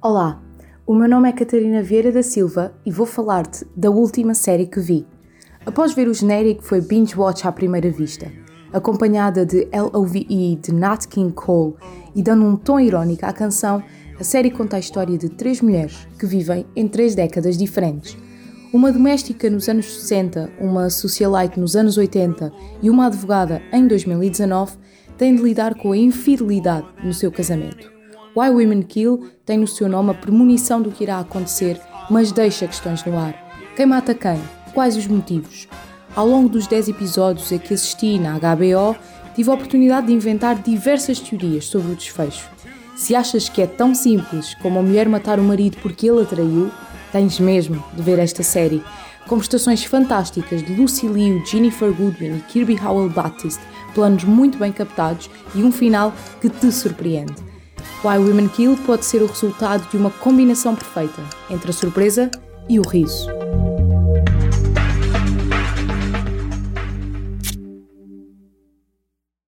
Olá, o meu nome é Catarina Vieira da Silva e vou falar-te da última série que vi. Após ver o genérico, foi binge watch à primeira vista, acompanhada de L.O.V.E. de Nat King Cole e dando um tom irónico à canção, a série conta a história de três mulheres que vivem em três décadas diferentes. Uma doméstica nos anos 60, uma socialite nos anos 80 e uma advogada em 2019 têm de lidar com a infidelidade no seu casamento. Why Women Kill tem no seu nome a premonição do que irá acontecer, mas deixa questões no ar. Quem mata quem? Quais os motivos? Ao longo dos 10 episódios a que assisti na HBO, tive a oportunidade de inventar diversas teorias sobre o desfecho. Se achas que é tão simples como a mulher matar o marido porque ele a traiu, tens mesmo de ver esta série. Com prestações fantásticas de Lucy Liu, Jennifer Goodwin e Kirby Howell Baptiste, planos muito bem captados e um final que te surpreende. Why Women Kill pode ser o resultado de uma combinação perfeita entre a surpresa e o riso.